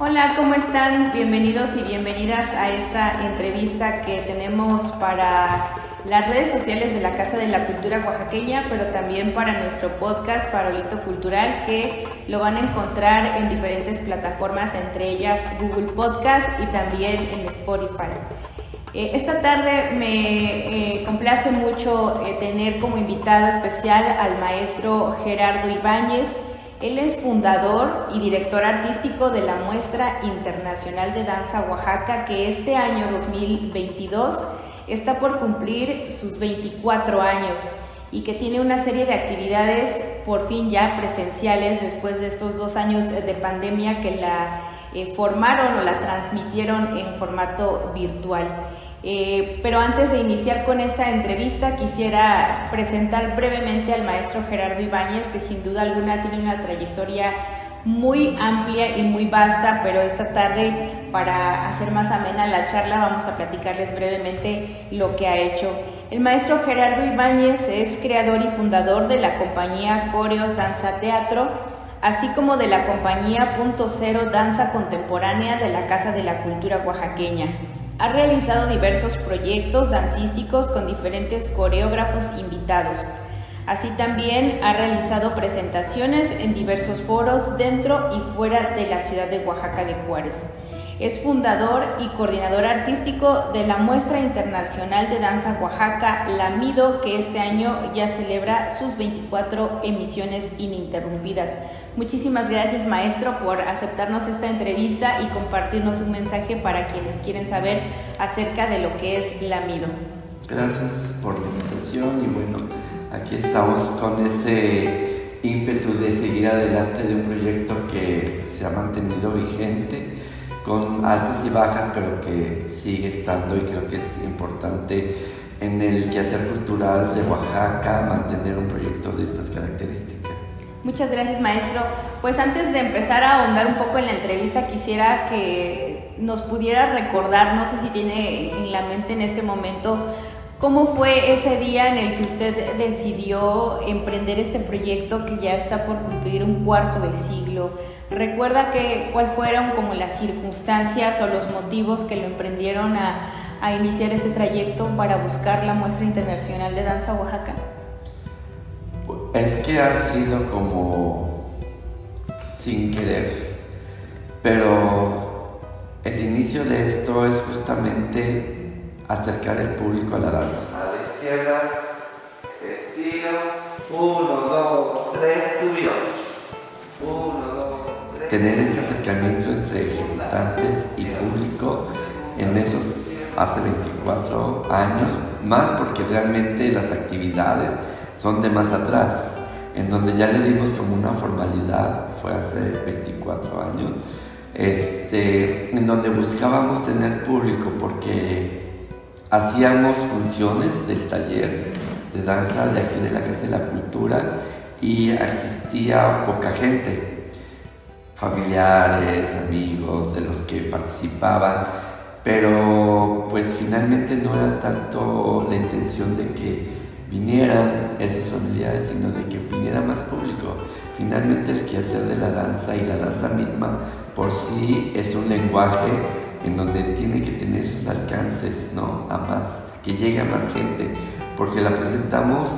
Hola, ¿cómo están? Bienvenidos y bienvenidas a esta entrevista que tenemos para las redes sociales de la Casa de la Cultura Oaxaqueña, pero también para nuestro podcast Farolito Cultural, que lo van a encontrar en diferentes plataformas, entre ellas Google Podcast y también en Spotify. Eh, esta tarde me eh, complace mucho eh, tener como invitado especial al maestro Gerardo Ibáñez. Él es fundador y director artístico de la Muestra Internacional de Danza Oaxaca, que este año 2022 está por cumplir sus 24 años y que tiene una serie de actividades por fin ya presenciales después de estos dos años de pandemia que la eh, formaron o la transmitieron en formato virtual. Eh, pero antes de iniciar con esta entrevista quisiera presentar brevemente al maestro Gerardo Ibáñez, que sin duda alguna tiene una trayectoria muy amplia y muy vasta, pero esta tarde para hacer más amena la charla vamos a platicarles brevemente lo que ha hecho. El maestro Gerardo Ibáñez es creador y fundador de la compañía Coreos Danza Teatro, así como de la compañía Punto Cero Danza Contemporánea de la Casa de la Cultura Oaxaqueña. Ha realizado diversos proyectos dancísticos con diferentes coreógrafos invitados. Así también ha realizado presentaciones en diversos foros dentro y fuera de la ciudad de Oaxaca de Juárez. Es fundador y coordinador artístico de la Muestra Internacional de Danza Oaxaca, La Mido, que este año ya celebra sus 24 emisiones ininterrumpidas. Muchísimas gracias, maestro, por aceptarnos esta entrevista y compartirnos un mensaje para quienes quieren saber acerca de lo que es La Mido. Gracias por la invitación y bueno, aquí estamos con ese ímpetu de seguir adelante de un proyecto que se ha mantenido vigente con altas y bajas, pero que sigue estando y creo que es importante en el quehacer cultural de Oaxaca mantener un proyecto de estas características. Muchas gracias maestro. Pues antes de empezar a ahondar un poco en la entrevista, quisiera que nos pudiera recordar, no sé si tiene en la mente en este momento, ¿Cómo fue ese día en el que usted decidió emprender este proyecto que ya está por cumplir un cuarto de siglo? ¿Recuerda que, cuáles fueron como las circunstancias o los motivos que lo emprendieron a, a iniciar este trayecto para buscar la muestra internacional de danza Oaxaca? Es que ha sido como sin querer, pero el inicio de esto es justamente acercar el público a la danza. A la izquierda, estiro, uno, dos, tres, subió. Tener ese acercamiento entre ejecutantes y público en esos hace 24 años, más porque realmente las actividades son de más atrás, en donde ya le dimos como una formalidad, fue hace 24 años, este, en donde buscábamos tener público porque hacíamos funciones del taller de danza de aquí de la Casa de la Cultura y asistía poca gente, familiares, amigos, de los que participaban, pero pues finalmente no era tanto la intención de que vinieran esos familiares, sino de que viniera más público. Finalmente el quehacer de la danza y la danza misma por sí es un lenguaje en donde tiene que tener sus alcances, ¿no? A más, que llegue a más gente, porque la presentamos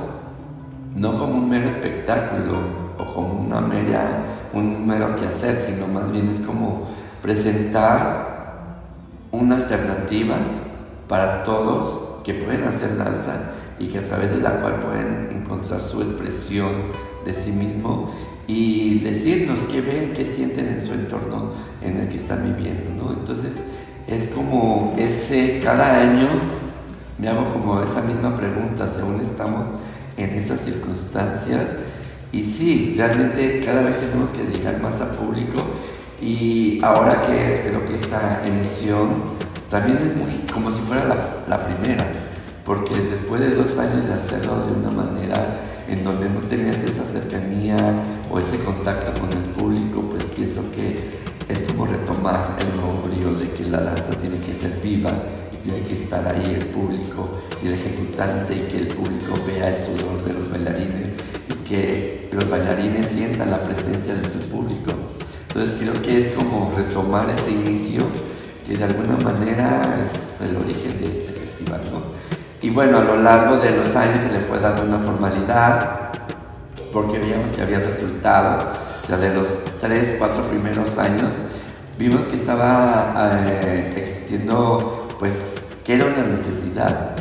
no como un mero espectáculo o como una mera, un mero quehacer, sino más bien es como presentar una alternativa para todos que pueden hacer danza y que a través de la cual pueden encontrar su expresión de sí mismo y decirnos qué ven, qué sienten en su entorno en el que están viviendo, ¿no? Entonces, es como ese, cada año me hago como esa misma pregunta, según estamos en esas circunstancias. Y sí, realmente cada vez tenemos que llegar más a público. Y ahora que creo que esta emisión también es muy como si fuera la, la primera, porque después de dos años de hacerlo de una manera en donde no tenías esa cercanía o ese contacto con el público, pues pienso que es como retomar el nuevo brío de que la danza tiene que ser viva y tiene que estar ahí el público y el ejecutante y que el público vea el sudor de los bailarines y que los bailarines sientan la presencia de su público. Entonces creo que es como retomar ese inicio que de alguna manera es el origen de este festival. ¿no? Y bueno, a lo largo de los años se le fue dando una formalidad porque veíamos que había resultados. O sea, de los tres, cuatro primeros años vimos que estaba eh, existiendo, pues, que era una necesidad,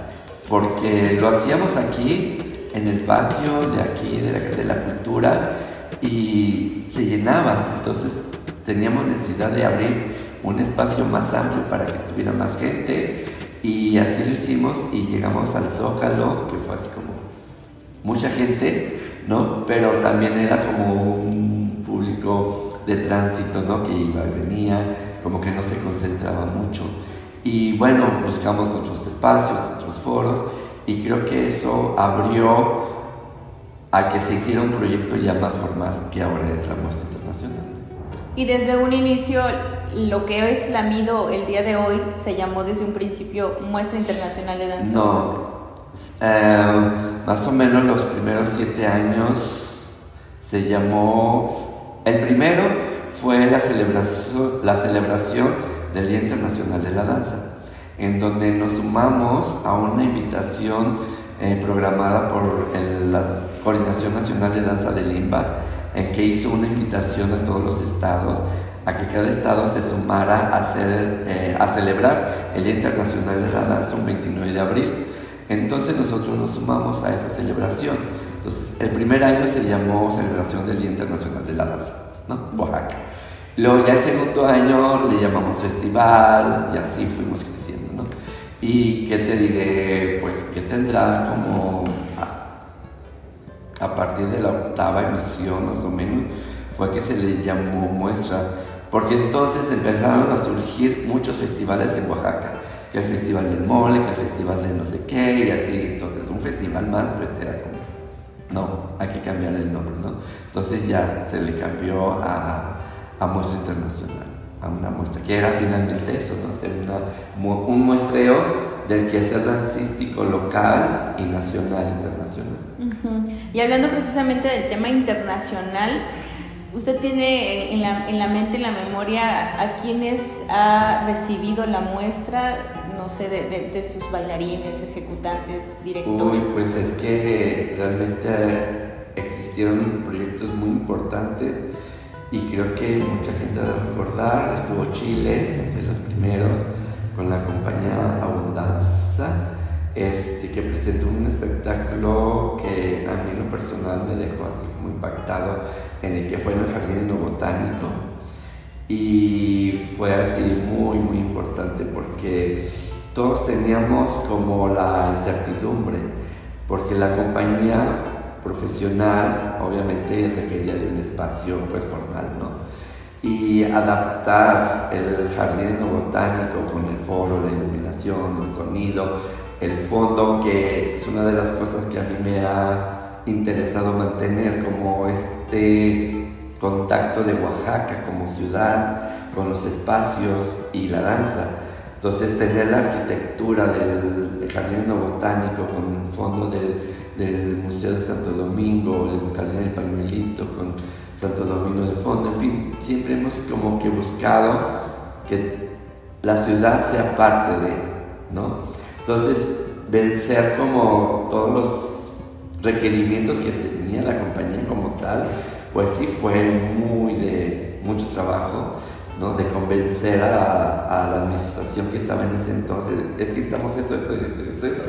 porque lo hacíamos aquí, en el patio de aquí, de la Casa de la Cultura, y se llenaba, entonces teníamos necesidad de abrir un espacio más amplio para que estuviera más gente, y así lo hicimos y llegamos al Zócalo, que fue así como mucha gente, ¿no? Pero también era como un público de tránsito, ¿no? Que iba y venía, como que no se concentraba mucho. Y bueno, buscamos otros espacios, otros foros, y creo que eso abrió a que se hiciera un proyecto ya más formal, que ahora es la muestra internacional. Y desde un inicio, lo que es la MIDO el día de hoy se llamó desde un principio Muestra Internacional de Danza. No, eh, más o menos los primeros siete años se llamó el primero fue la celebración, la celebración del Día Internacional de la Danza, en donde nos sumamos a una invitación eh, programada por la Coordinación Nacional de Danza de Limba, en que hizo una invitación a todos los estados a que cada estado se sumara a, hacer, eh, a celebrar el Día Internacional de la Danza un 29 de abril. Entonces nosotros nos sumamos a esa celebración. Entonces, el primer año se llamó Celebración del Día Internacional de la Danza, ¿no? Oaxaca. Luego ya el segundo año le llamamos Festival y así fuimos creciendo. Y qué te diré, pues que tendrá como a, partir de la octava emisión más o menos, fue que se le llamó muestra, porque entonces empezaron a surgir muchos festivales en Oaxaca que el festival del mole, que el festival de no sé qué, y así. Entonces, un festival más, pues era como no, hay que cambiar el nombre, ¿no? Entonces ya se le cambió a, a muestra internacional, a una muestra, que era finalmente eso, ¿no? Hacer un muestreo del quehacer dancístico local y nacional, internacional. Y hablando precisamente del tema internacional, ¿usted tiene en la, en la mente, en la memoria, a quienes ha recibido la muestra no sé, de, sus bailarines, ejecutantes, directores? Uy, pues es que realmente existieron proyectos muy importantes y creo que mucha gente debe recordar, estuvo Chile entre los primeros con la compañía Abundanza, este, que presentó un espectáculo que a mí lo personal me dejó así como impactado, en el que fue en el Jardín Botánico. Y fue así muy muy importante porque todos teníamos como la incertidumbre, porque la compañía profesional obviamente requería de un espacio pues formal, ¿no? Y adaptar el jardín botánico con el foro, la iluminación, el sonido, el fondo, que es una de las cosas que a mí me ha interesado mantener como este contacto de Oaxaca como ciudad con los espacios y la danza entonces, tener la arquitectura del Jardín Botánico con el fondo del, Museo de Santo Domingo, el Jardín del Pañuelito con Santo Domingo de fondo, en fin, siempre hemos como que buscado que la ciudad sea parte de, ¿no? Entonces, vencer como todos los requerimientos que tenía la compañía como tal, pues sí fue muy de mucho trabajo de convencer a, la administración que estaba en ese entonces, es que estamos esto, esto, esto, esto, esto.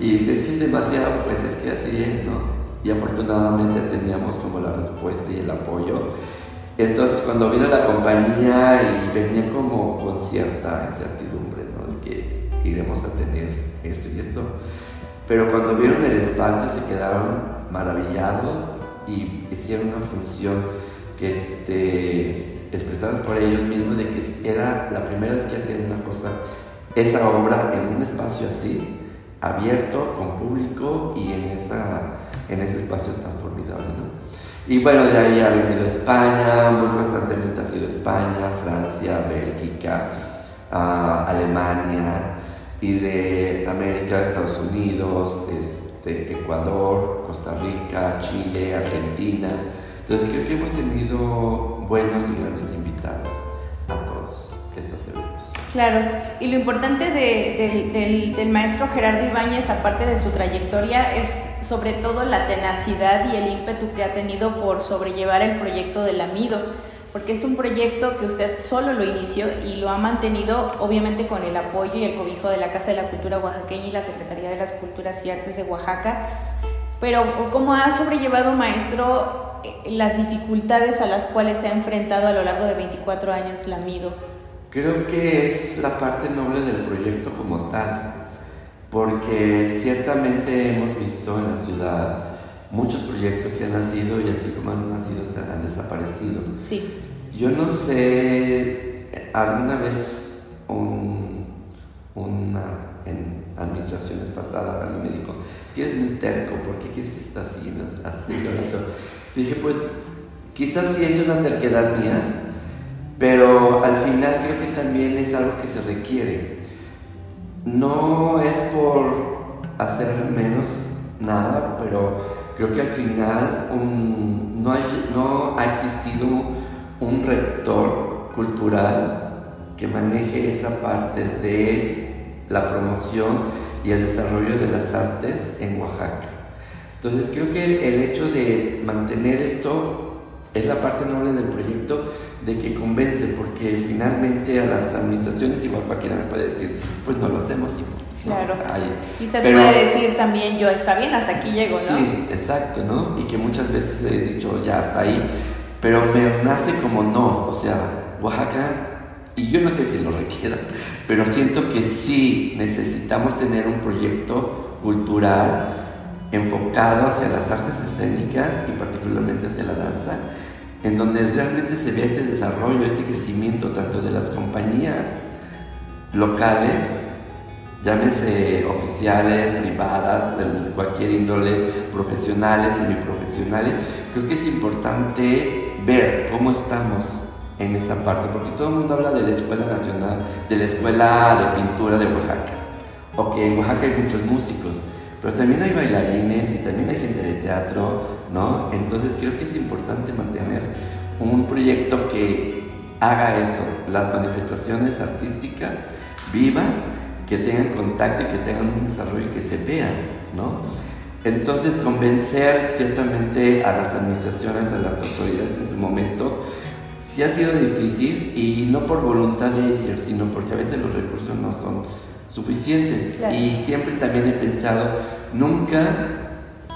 Y dice, que es demasiado, pues es que así es, ¿no? Y afortunadamente teníamos como la respuesta y el apoyo. Entonces cuando vino la compañía y venía como con cierta incertidumbre, ¿no? De que iremos a tener esto y esto. Pero cuando vieron el espacio se quedaron maravillados y hicieron una función que este expresadas por ellos mismos de que era la primera vez que hacían una cosa, esa obra en un espacio así, abierto, con público y en, esa, en ese espacio tan formidable. Y bueno, de ahí ha venido España, muy constantemente ha sido España, Francia, Bélgica, ah, Alemania, y de América, Estados Unidos, este, Ecuador, Costa Rica, Chile, Argentina. Entonces creo que hemos tenido buenos y grandes invitados a todos estos eventos. Claro, y lo importante de- del, del- del maestro Gerardo Ibáñez, aparte de su trayectoria, es sobre todo la tenacidad y el ímpetu que ha tenido por sobrellevar el proyecto del Amido, porque es un proyecto que usted solo lo inició y lo ha mantenido obviamente con el apoyo y el cobijo de la Casa de la Cultura Oaxaqueña y la Secretaría de las Culturas y Artes de Oaxaca. Pero ¿cómo ha sobrellevado, maestro, eh, las dificultades a las cuales se ha enfrentado a lo largo de 24 años el Amido? Creo que es la parte noble del proyecto como tal, porque ciertamente hemos visto en la ciudad muchos proyectos que han nacido y así como han nacido se han desaparecido. Sí. Yo no sé, alguna vez un, una, en administraciones pasadas alguien me dijo, que eres muy terco, ¿por qué quieres estar siguiendo esto? Dije, pues quizás sí es una terquedad mía, pero al final creo que también es algo que se requiere. No es por hacer menos nada, pero creo que al final un- no, hay- no ha existido un rector cultural que maneje esa parte de la promoción y el desarrollo de las artes en Oaxaca. Entonces creo que el hecho de mantener esto es la parte noble del proyecto de que convence, porque finalmente a las administraciones igual cualquiera me puede decir, pues no lo hacemos. hijo", ¿no? Claro. Ay, Y usted pero- puede decir también, yo está bien, hasta aquí llego, ¿no? Sí, exacto, ¿no? Y que muchas veces he dicho, ya hasta ahí, pero me nace como no, o sea, Oaxaca, y yo no sé si lo requiera, pero siento que sí necesitamos tener un proyecto cultural enfocado hacia las artes escénicas y particularmente hacia la danza, en donde realmente se vea este desarrollo, este crecimiento tanto de las compañías locales, llámese oficiales, privadas, de cualquier índole, profesionales, semiprofesionales, creo que es importante ver cómo estamos en esa parte, porque todo el mundo habla de la Escuela Nacional, de la Escuela de Pintura de Oaxaca. Ok, en Oaxaca hay muchos músicos, pero también hay bailarines y también hay gente de teatro, ¿no? Entonces creo que es importante mantener un proyecto que haga eso, las manifestaciones artísticas vivas, que tengan contacto y que tengan un desarrollo y que se vean, ¿no? Entonces convencer ciertamente a las administraciones, a las autoridades en su momento, sí ha sido difícil y no por voluntad de ellos, sino porque a veces los recursos no son suficientes. Claro. Y siempre también he pensado, nunca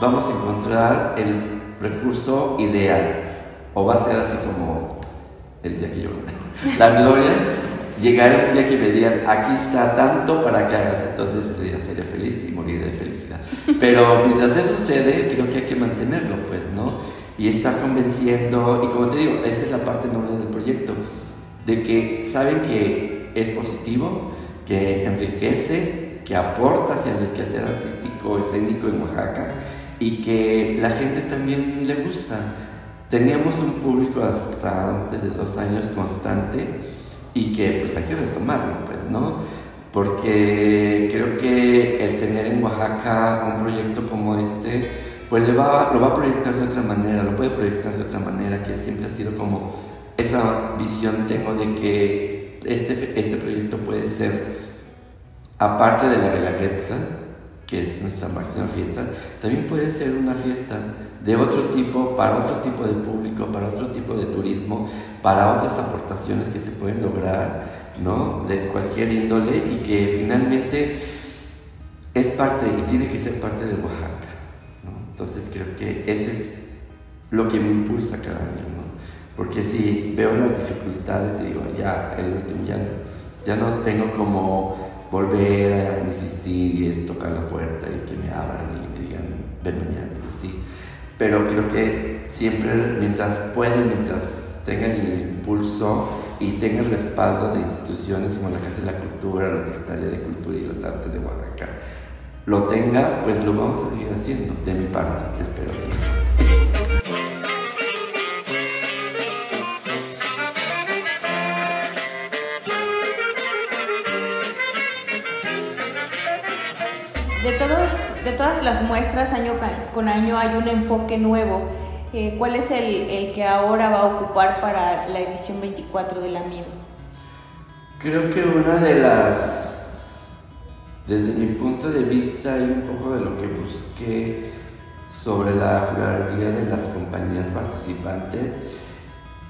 vamos a encontrar el recurso ideal. O va a ser así como el día que yo la gloria, llegar un día que me digan, aquí está tanto para que hagas, entonces ese día seré feliz y moriré de felicidad. Pero mientras eso sucede, creo que hay que mantenerlo, pues, ¿no? Y estar convenciendo, y como te digo, esa es la parte noble del proyecto, de que saben que es positivo, que enriquece, que aporta hacia el quehacer artístico escénico en Oaxaca y que la gente también le gusta. Teníamos un público hasta antes de dos años constante y que pues hay que retomarlo, pues, ¿no? Porque creo que el tener en Oaxaca un proyecto como este, pues lo va a proyectar de otra manera, lo puede proyectar de otra manera, que siempre ha sido como esa visión tengo de que este, este proyecto puede ser, aparte de la Guelaguetza, que es nuestra máxima fiesta, también puede ser una fiesta de otro tipo, para otro tipo de público, para otro tipo de turismo, para otras aportaciones que se pueden lograr, ¿no? De cualquier índole y que finalmente es parte y tiene que ser parte de Oaxaca, ¿no? Entonces creo que ese es lo que me impulsa cada año, ¿no? Porque si veo las dificultades y digo, ya, el último, ya no, ya no tengo como volver a insistir y es tocar la puerta y que me abran y me digan, ven mañana, y así. Pero creo que siempre, mientras pueden, mientras tengan el impulso y tengan el respaldo de instituciones como la Casa de la Cultura, la Secretaría de Cultura y las Artes de Oaxaca, lo tenga, pues lo vamos a seguir haciendo, de mi parte, espero que. De, todos, de todas las muestras, año con año hay un enfoque nuevo. eh, ¿cuál es el, que ahora va a ocupar para la edición 24 del Amido? Creo que una de las, desde mi punto de vista y un poco de lo que busqué sobre la pluralidad de las compañías participantes,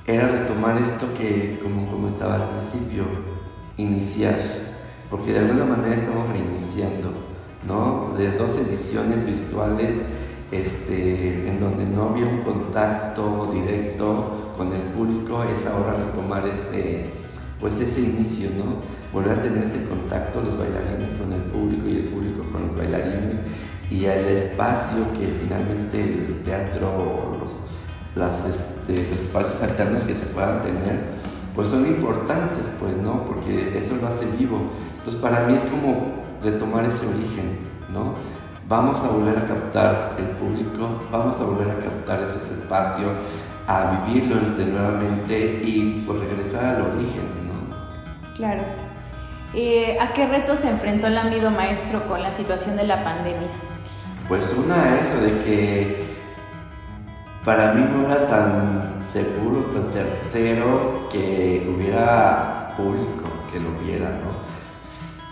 era retomar esto que, como comentaba al principio, iniciar, porque de alguna manera estamos reiniciando, ¿no? De dos ediciones virtuales este, en donde no había un contacto directo con el público, es ahora retomar ese, pues ese inicio, ¿no? Volver a tener ese contacto los bailarines con el público y el público con los bailarines y el espacio que finalmente el teatro, los, las, este, los espacios alternos que se puedan tener, pues son importantes, pues, ¿no? Porque eso lo hace vivo. Entonces, para mí es como retomar ese origen, ¿no? Vamos a volver a captar el público, vamos a volver a captar esos espacios, a vivirlo de nuevamente y pues regresar al origen, ¿no? Claro. Eh, ¿A qué retos se enfrentó el amigo maestro con la situación de la pandemia? Pues una, eso de que para mí no era tan seguro, tan certero que hubiera público que lo viera, ¿no?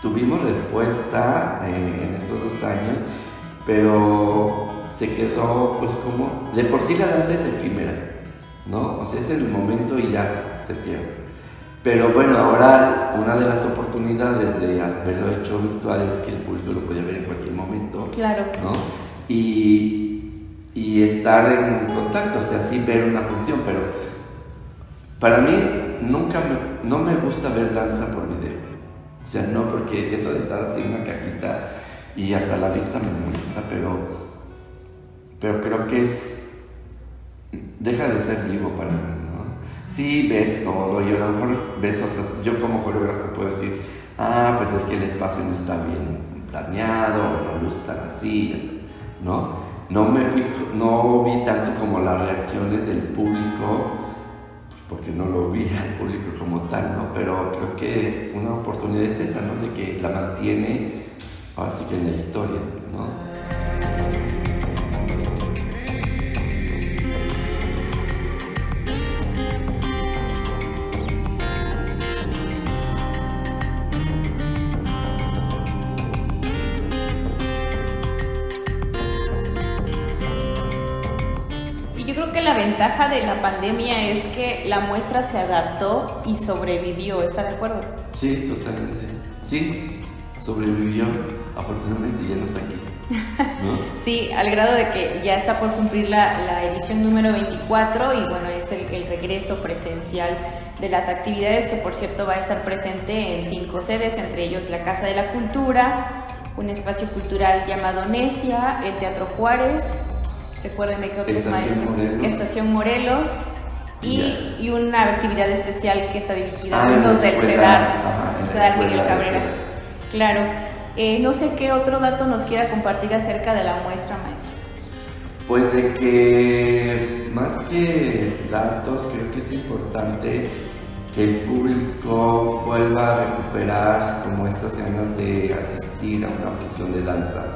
Tuvimos respuesta eh, en estos dos años, pero se quedó pues como, de por sí la danza es efímera, ¿no? O sea, es el momento y ya se pierde. Pero bueno, ahora una de las oportunidades de haberlo hecho virtual es que el público lo puede ver en cualquier momento. Claro. ¿no? Y, y estar en contacto, o sea, sí ver una función, pero para mí nunca me, no me gusta ver danza por video. O sea, no porque eso de estar así en una cajita y hasta la vista me molesta, pero, pero creo que es, deja de ser vivo para mí, ¿no? Sí ves todo y a lo mejor ves otras, yo como coreógrafo puedo decir, ah, pues es que el espacio no está bien planeado, o la así, ¿no? No me fijo, no vi tanto como las reacciones del público, porque no lo vi al público como tal, ¿no? Pero creo que una oportunidad es esa, ¿no? De que la mantiene, así que en la historia, ¿no? La pandemia es que la muestra se adaptó y sobrevivió, ¿está de acuerdo? Sí, totalmente. Sí, sobrevivió. Afortunadamente ya no está aquí. sí, al grado de que ya está por cumplir la, edición número 24 y bueno, es el, el, regreso presencial de las actividades que por cierto va a estar presente en cinco sedes, entre ellos la Casa de la Cultura, un espacio cultural llamado Necia, el Teatro Juárez, recuérdenme que otros Estación Morelos. Estación Morelos y, y, una actividad especial que está dirigida a alumnos del CEDAR, CEDAR Miguel Cabrera. Claro. Eh, no sé qué otro dato nos quiera compartir acerca de la muestra, maestro. Pues de que más que datos, creo que es importante que el público vuelva a recuperar como estas ganas de asistir a una función de danza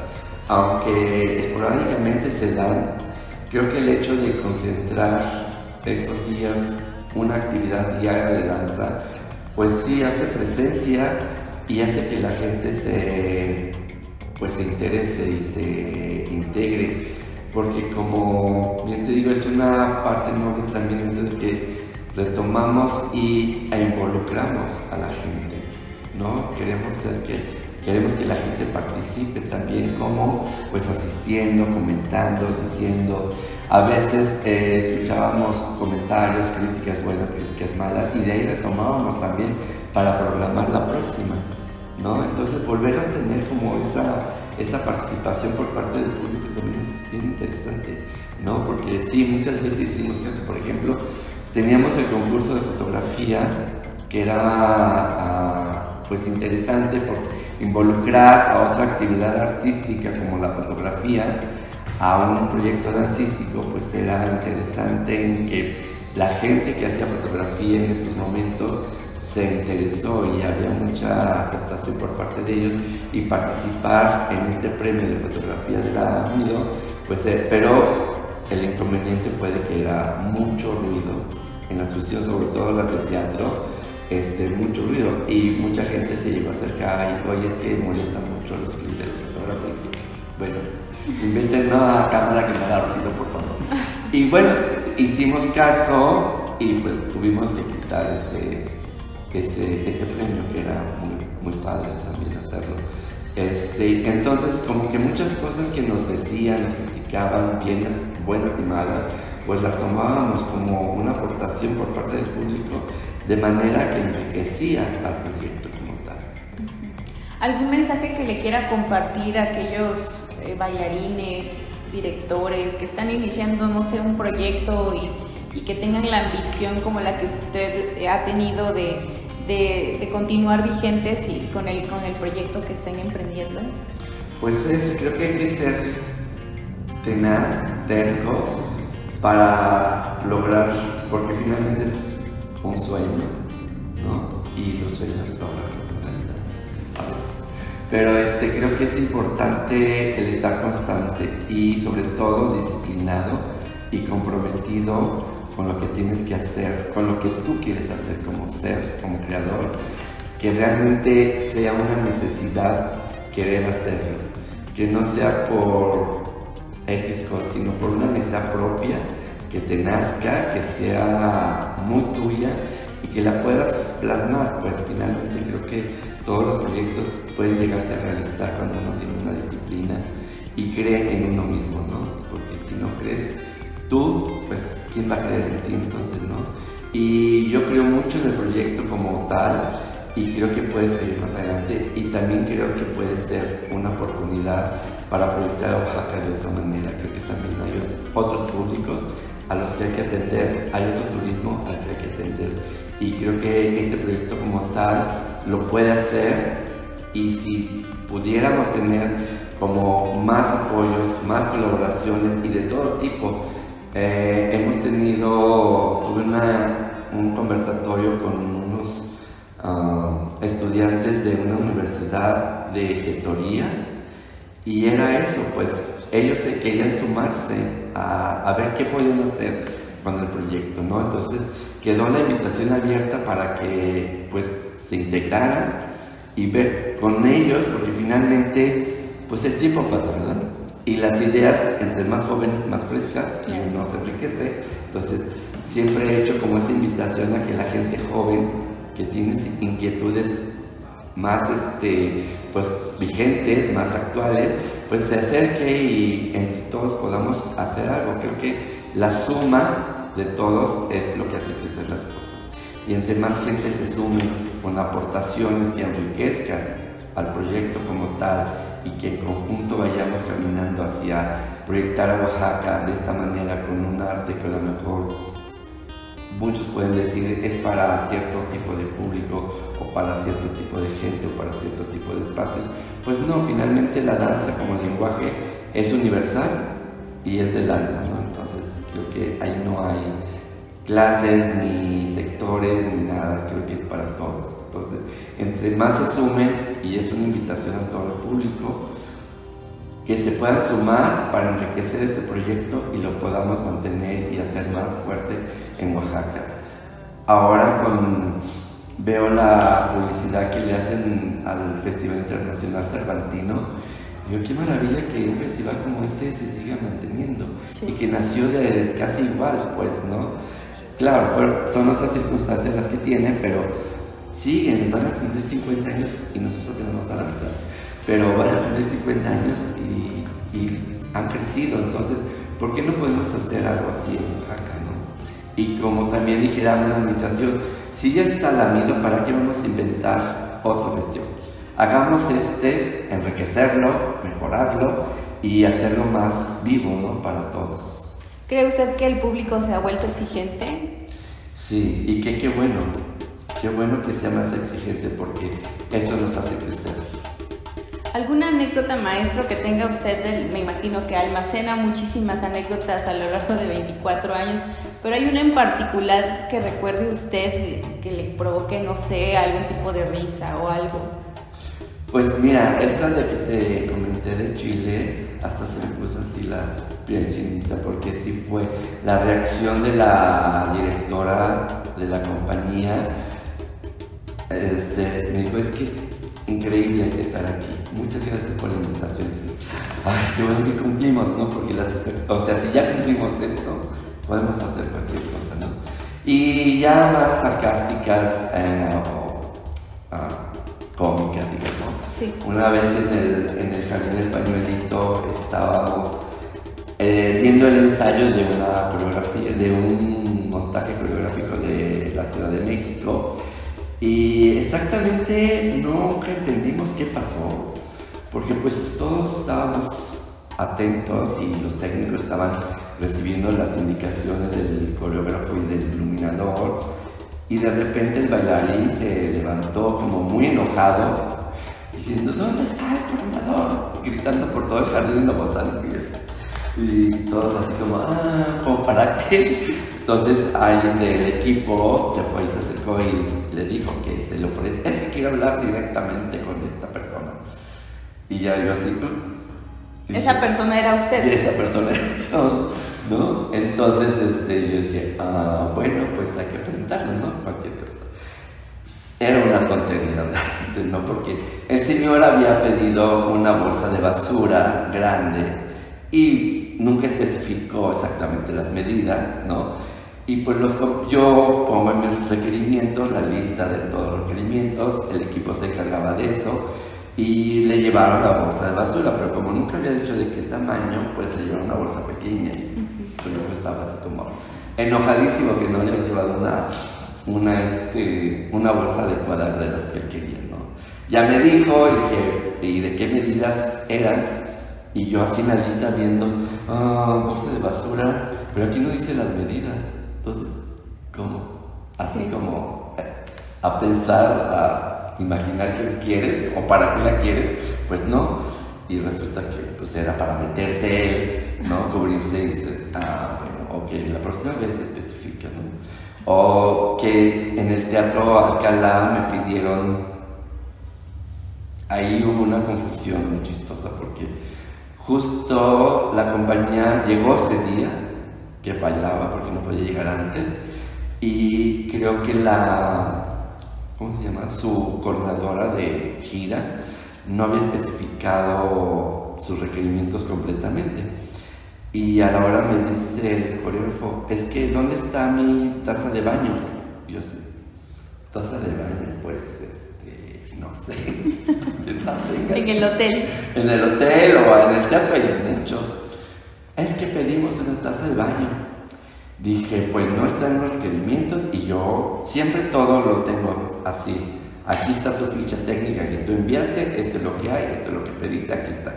aunque esporádicamente se dan, creo que el hecho de concentrar estos días una actividad diaria de danza, pues sí hace presencia y hace que la gente se, pues se interese y se integre, porque como bien te digo, es una parte noble también es el que retomamos y involucramos a la gente, ¿no? Queremos ser que Queremos que la gente participe también como pues asistiendo, comentando, diciendo. A veces eh, escuchábamos comentarios, críticas buenas, críticas malas y de ahí retomábamos también para programar la próxima. ¿no? Entonces volver a tener como esa, esa participación por parte del público también es bien interesante, ¿no? Porque sí, muchas veces hicimos caso, por ejemplo, teníamos el concurso de fotografía que era ah, pues interesante porque involucrar a otra actividad artística como la fotografía a un proyecto dancístico, pues era interesante en que la gente que hacía fotografía en esos momentos se interesó y había mucha aceptación por parte de ellos y participar en este premio de fotografía de la AMIDO, pues eh, pero el inconveniente fue de que era mucho ruido en las funciones, sobre todo las de teatro, este, mucho ruido y mucha gente se llegó a acercar y oye es que molesta mucho los clips fotógrafos. Bueno, inventen una cámara que me haga ruido, por favor. Y bueno, hicimos caso y pues tuvimos que quitar ese, ese, ese premio que era muy, muy padre también hacerlo. Este, entonces, como que muchas cosas que nos decían, nos criticaban, bienes, buenas y malas, pues las tomábamos como una aportación por parte del público de manera que enriquecía al proyecto como tal. ¿Algún mensaje que le quiera compartir a aquellos eh, bailarines, directores que están iniciando, no sé, un proyecto y, y que tengan la ambición como la que usted ha tenido de de, continuar vigentes y con el, con el proyecto que estén emprendiendo? Pues es, creo que hay que ser tenaz, terco, para lograr, porque finalmente es un sueño, ¿no? Y los sueños son las Pero este, creo que es importante el estar constante y sobre todo disciplinado y comprometido con lo que tienes que hacer, con lo que tú quieres hacer como ser, como creador, que realmente sea una necesidad querer hacerlo, que no sea por X sino por una necesidad propia, que te nazca, que sea muy tuya y que la puedas plasmar, pues finalmente creo que todos los proyectos pueden llegarse a realizar cuando uno tiene una disciplina y cree en uno mismo, ¿no? Porque si no crees tú, pues ¿quién va a creer en ti entonces, no? Y yo creo mucho en el proyecto como tal y creo que puede seguir más adelante y también creo que puede ser una oportunidad para proyectar Oaxaca de otra manera. Creo que también hay otros públicos a los que hay que atender, hay otro turismo al que hay que atender. Y creo que este proyecto como tal lo puede hacer y si pudiéramos tener como más apoyos, más colaboraciones y de todo tipo, eh, hemos tenido, tuve un conversatorio con unos ah, estudiantes de una universidad de gestoría y era eso, pues ellos querían sumarse a, ver qué podían hacer con el proyecto, ¿no? Entonces quedó la invitación abierta para que pues se integraran y ver con ellos, porque finalmente pues el tiempo pasa, ¿verdad? y las ideas entre más jóvenes, más frescas y uno se enriquece. Entonces, siempre he hecho como esa invitación a que la gente joven que tiene inquietudes más este, pues, vigentes, más actuales, pues se acerque y entre todos podamos hacer algo. Creo que la suma de todos es lo que hace crecer las cosas. Y entre más gente se sume con aportaciones que enriquezcan al proyecto como tal y que en conjunto vayamos caminando hacia proyectar a Oaxaca de esta manera con un arte que a lo mejor muchos pueden decir es para cierto tipo de público o para cierto tipo de gente Pues no, finalmente la danza como lenguaje es universal y es del alma, ¿no? Entonces creo que ahí no hay clases, ni sectores, ni nada, creo que es para todos. Entonces, entre más se sumen, y es una invitación a todo el público, que se puedan sumar para enriquecer este proyecto y lo podamos mantener y hacer más fuerte en Oaxaca. Ahora con, veo la publicidad que le hacen al Festival Internacional Cervantino, Digo, qué maravilla que un festival como este se siga manteniendo y que nació de casi igual, pues, ¿no? Claro, son otras circunstancias las que tienen, pero siguen, van a cumplir 50 años y nosotros tenemos la mitad. Pero van a cumplir 50 años y, han crecido, entonces, ¿por qué no podemos hacer algo así en Oaxaca, no? Y como también dijera una administración, si ya está la Lamido, ¿para qué vamos a inventar otro festival? Hagamos este, enriquecerlo, mejorarlo y hacerlo más vivo, ¿no? Para todos. ¿Cree usted que el público se ha vuelto exigente? Sí, y que qué bueno, qué bueno que sea más exigente porque eso nos hace crecer. ¿Alguna anécdota, maestro, que tenga usted? me imagino que almacena muchísimas anécdotas a lo largo de 24 años, pero hay una en particular que recuerde usted que le provoque, no sé, algún tipo de risa o algo. Pues mira, esta de que te comenté de Chile, hasta se me puso así la, piel chinita porque sí fue la reacción de la directora de la compañía. Este, me dijo, es que es increíble estar aquí. Muchas gracias por la invitación. Ay, qué bueno que cumplimos, ¿no? Porque las, o sea, si ya cumplimos esto, podemos hacer cualquier cosa, ¿no? Y ya más sarcásticas eh, o ah, cómicas, digamos. Sí. Una vez en el, en el Jardín del Pañuelito estábamos eh, viendo el ensayo de una coreografía, de un montaje coreográfico de la Ciudad de México y exactamente nunca entendimos qué pasó, porque pues todos estábamos atentos y los técnicos estaban recibiendo las indicaciones del coreógrafo y del iluminador y de repente el bailarín se levantó como muy enojado diciendo ¿dónde está el coordinador? gritando por todo el jardín de botánico y todos así como ah, ¿como para qué? entonces alguien del equipo se fue y se acercó y le dijo que se le ofrece es que quiero hablar directamente con esta persona y ya yo así. Esa persona era Y usted. esa persona era yo, ¿no? Entonces este, yo dije, ah, bueno, pues hay que enfrentarlo, ¿no? Cualquier cosa. Era una tontería, ¿no? Porque el señor había pedido una bolsa de basura grande y nunca especificó exactamente las medidas, ¿no? Y pues los, yo pongo en mis requerimientos la lista de todos los requerimientos, el equipo se encargaba de eso y le llevaron la bolsa de basura, pero como nunca había dicho de qué tamaño, pues le llevaron una bolsa pequeña. Pero yo estaba así como enojadísimo que no le habían llevado una, una, este, una bolsa adecuada de las que él quería, ¿no? Ya me dijo, y dije, ¿y de qué medidas eran? Y yo así en la lista viendo, ah, bolsa de basura, pero aquí no dice las medidas. Entonces, ¿cómo? Así Sí. como eh, a pensar, a imaginar que quieres o para qué la quieres, pues no. Y resulta que pues era para meterse él, ¿no? Cubrirse y dices, ah, bueno, ok, la próxima vez especifica, ¿no? O que en el Teatro Alcalá me pidieron ahí hubo una confusión muy chistosa porque justo la compañía llegó ese día que fallaba porque no podía llegar antes y creo que la ¿cómo se llama? su coordinadora de gira no había especificado sus requerimientos completamente y a la hora me dice el coreógrafo es que ¿dónde está mi taza de baño? Y yo así taza de baño pues este no sé. En el hotel. En el hotel o en el teatro hay muchos. Es que pedimos una taza de baño. Dije, pues no están los requerimientos y yo siempre todo lo tengo así. Aquí está tu ficha técnica que tú enviaste, esto es lo que hay, esto es lo que pediste, aquí está.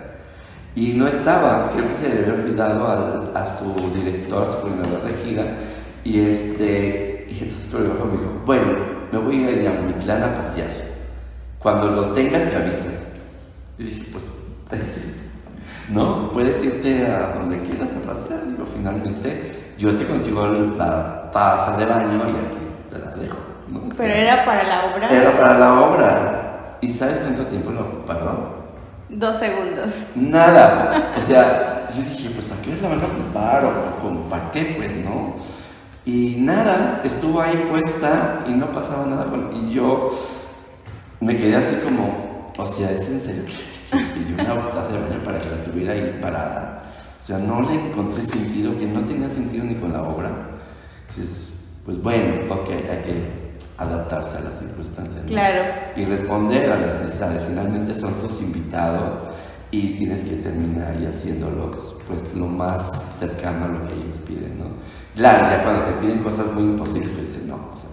Y no estaba, creo que se le había olvidado al- a su director, su coordinador de gira. Y este, y entonces el me dijo, bueno, me voy a ir a Mitlán a pasear. Cuando lo tengas me avisas. Y dije, pues. ¿no? Puedes irte a donde quieras a pasear. Finalmente yo te consigo la taza de baño y aquí te la dejo. ¿no? Pero era para la obra. Era para la obra. ¿Y sabes cuánto tiempo lo ocuparon? Dos segundos. Nada. O sea, yo dije, pues ¿a qué la van a ocupar? ¿O con para qué? Pues, ¿no? Y nada, estuvo ahí puesta y no pasaba nada con... Y yo me quedé así como, o sea, ¿es en serio que pidió una taza de baño para que la tuviera ahí parada? O sea, no le encontré sentido, que no tenía sentido ni con la obra. Entonces, pues bueno, ok, hay que adaptarse a las circunstancias. ¿no? Claro. y responder a las necesidades. Finalmente son tus invitados y tienes que terminar ahí haciéndolos pues lo más cercano a lo que ellos piden, ¿no? Claro, ya cuando te piden cosas muy imposibles, pues dices, no, o sea,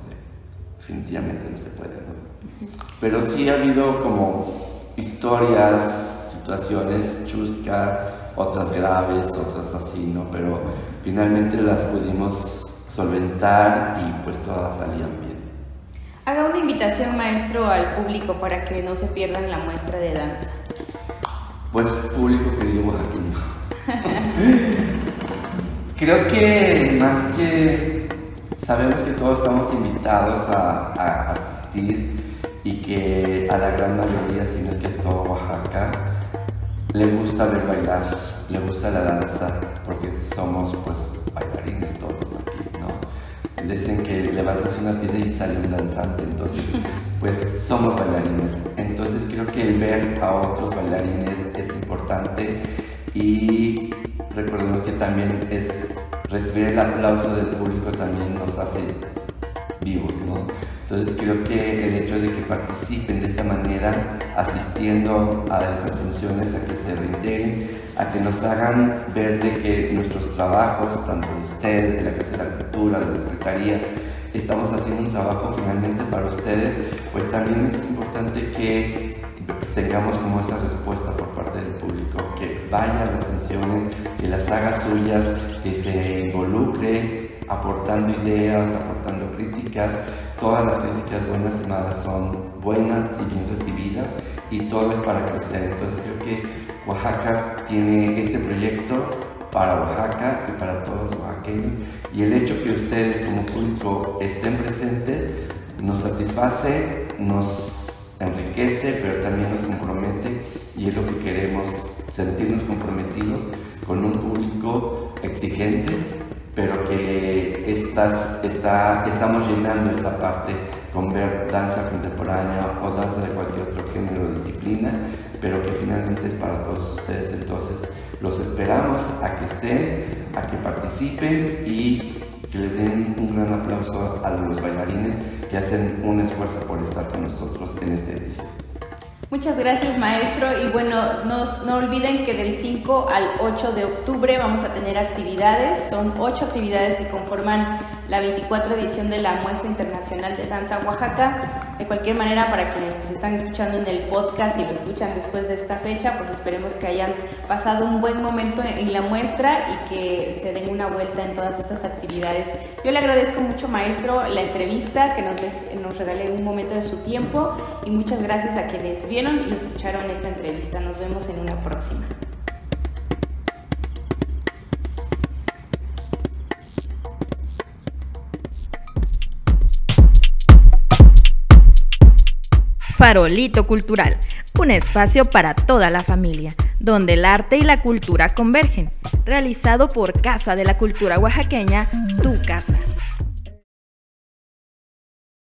definitivamente no se puede, ¿no? Pero sí ha habido como historias, situaciones chuscas, otras graves, otras así, ¿no? Pero finalmente las pudimos solventar y pues todas salían bien. Haga una invitación, maestro, al público para que no se pierdan la muestra de danza. Pues público querido oaxaqueño. Creo que más que sabemos que todos estamos invitados a, a asistir y que a la gran mayoría, si no es que todo Oaxaca, le gusta ver bailar le gusta la danza, porque somos pues bailarines todos aquí, ¿no? Dicen que levantas una piedra y sale un danzante, entonces pues somos bailarines. Entonces creo que el ver a otros bailarines es importante y recordemos que también es recibir el aplauso del público también nos hace vivos, ¿no? Entonces creo que el hecho de que participen de esta manera, asistiendo a estas a que se reintegren, a que nos hagan ver de que nuestros trabajos, tanto de ustedes, de la Casa de la Cultura, de la Secretaría, estamos haciendo un trabajo finalmente para ustedes, pues también es importante que tengamos como esa respuesta por parte del público, que vaya a las funciones, que las haga suyas, que se involucre aportando ideas, aportando críticas. Todas las críticas buenas y malas son buenas y bien recibidas y todo es para crecer. Entonces creo que Oaxaca tiene este proyecto para Oaxaca y para todos los oaxaqueños y el hecho que ustedes como público estén presentes nos satisface, nos enriquece, pero también nos compromete y es lo que queremos, sentirnos comprometidos con un público exigente, pero que está, está, estamos llenando esa parte con ver danza contemporánea o danza de cualquier otro género o disciplina, pero que finalmente es para todos ustedes. Entonces, los esperamos a que estén, a que participen y que le den un gran aplauso a los bailarines que hacen un esfuerzo por estar con nosotros en esta edición. Muchas gracias maestro y bueno, no, no, olviden que del 5 al 8 de octubre vamos a tener actividades, son 8 actividades que conforman la 24 edición de la Muestra Internacional de Danza Oaxaca. De cualquier manera, para quienes nos están escuchando en el podcast y lo escuchan después de esta fecha, pues esperemos que hayan pasado un buen momento en la muestra y que se den una vuelta en todas estas actividades. Yo le agradezco mucho, maestro, la entrevista, que nos, nos regale un momento de su tiempo y muchas gracias a quienes vieron y escucharon esta entrevista. Nos vemos en una próxima. Farolito Cultural, un espacio para toda la familia, donde el arte y la cultura convergen, realizado por Casa de la Cultura Oaxaqueña, tu casa.